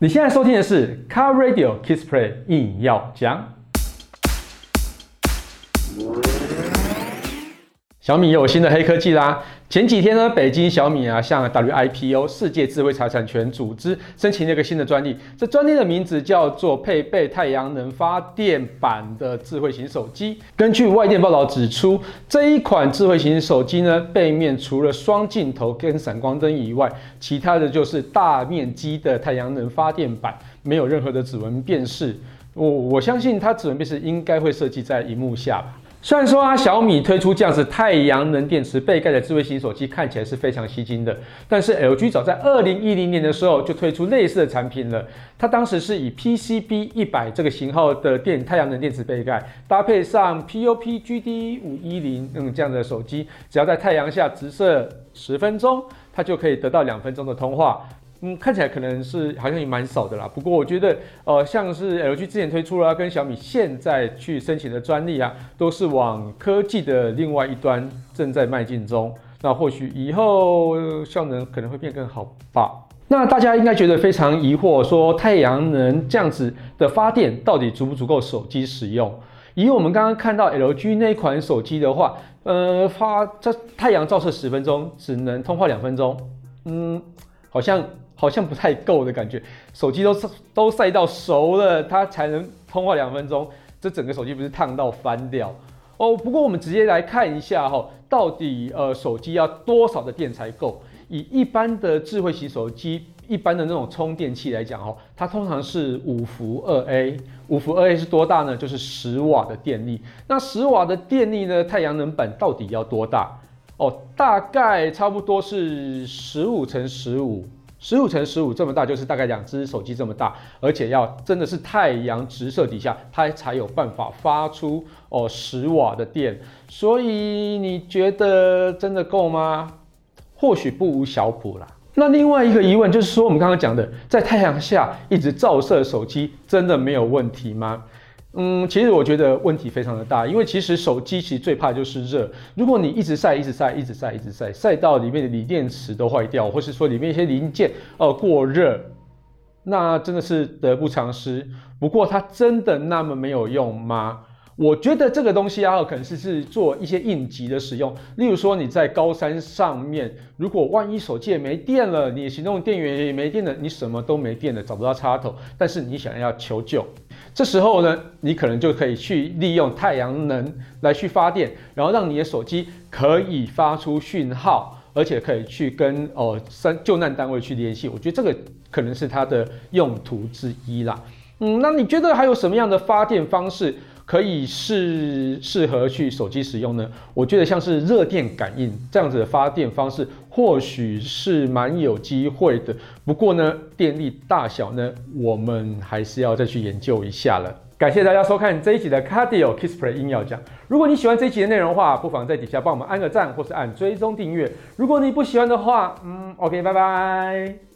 你现在收听的是 Car Radio Kiss Play 硬要讲。小米有新的黑科技啦！前几天呢，北京小米啊向 WIPO 世界智慧财产权组织申请了一个新的专利，这专利的名字叫做配备太阳能发电板的智慧型手机。根据外电报道指出，这一款智慧型手机呢，背面除了双镜头跟闪光灯以外，其他的就是大面积的太阳能发电板，没有任何的指纹辨识。我我相信它指纹辨识应该会设计在荧幕下吧。虽然说啊，小米推出这样子太阳能电池背盖的智慧型手机看起来是非常吸睛的，但是 LG 早在二零一零年的时候就推出类似的产品了。它当时是以 PCB 一百这个型号的电太阳能电池背盖，搭配上 POP GD 五一零嗯这样的手机，只要在太阳下直射十分钟，它就可以得到两分钟的通话。嗯，看起来可能是好像也蛮少的啦。不过我觉得，呃，像是 LG 之前推出了，跟小米现在去申请的专利啊，都是往科技的另外一端正在迈进中。那或许以后效能可能会变更好吧。那大家应该觉得非常疑惑，说太阳能这样子的发电到底足不足够手机使用？以我们刚刚看到 LG 那款手机的话，呃，发这太阳照射十分钟，只能通话两分钟。嗯，好像。好像不太够的感觉，手机都都晒到熟了，它才能通话两分钟，这整个手机不是烫到翻掉哦。不过我们直接来看一下哈，到底呃手机要多少的电才够？以一般的智慧型手机，一般的那种充电器来讲哈，它通常是五伏二 A，五伏二 A 是多大呢？就是十瓦的电力。那十瓦的电力呢，太阳能板到底要多大？哦，大概差不多是十五乘十五。十五乘十五这么大，就是大概两只手机这么大，而且要真的是太阳直射底下，它才有办法发出哦十瓦的电。所以你觉得真的够吗？或许不无小补啦。那另外一个疑问就是说，我们刚刚讲的，在太阳下一直照射手机，真的没有问题吗？嗯，其实我觉得问题非常的大，因为其实手机其实最怕就是热。如果你一直晒、一直晒、一直晒、一直晒，晒到里面的锂电池都坏掉，或是说里面一些零件呃过热，那真的是得不偿失。不过它真的那么没有用吗？我觉得这个东西啊，可能是是做一些应急的使用。例如说你在高山上面，如果万一手机也没电了，你的行动电源也没电了，你什么都没电了，找不到插头，但是你想要求救，这时候呢，你可能就可以去利用太阳能来去发电，然后让你的手机可以发出讯号，而且可以去跟哦三救难单位去联系。我觉得这个可能是它的用途之一啦。嗯，那你觉得还有什么样的发电方式？可以适适合去手机使用呢？我觉得像是热电感应这样子的发电方式，或许是蛮有机会的。不过呢，电力大小呢，我们还是要再去研究一下了。感谢大家收看这一集的 Cardio Kiss Play 音要讲。如果你喜欢这一集的内容的话，不妨在底下帮我们按个赞，或是按追踪订阅。如果你不喜欢的话，嗯，OK，拜拜。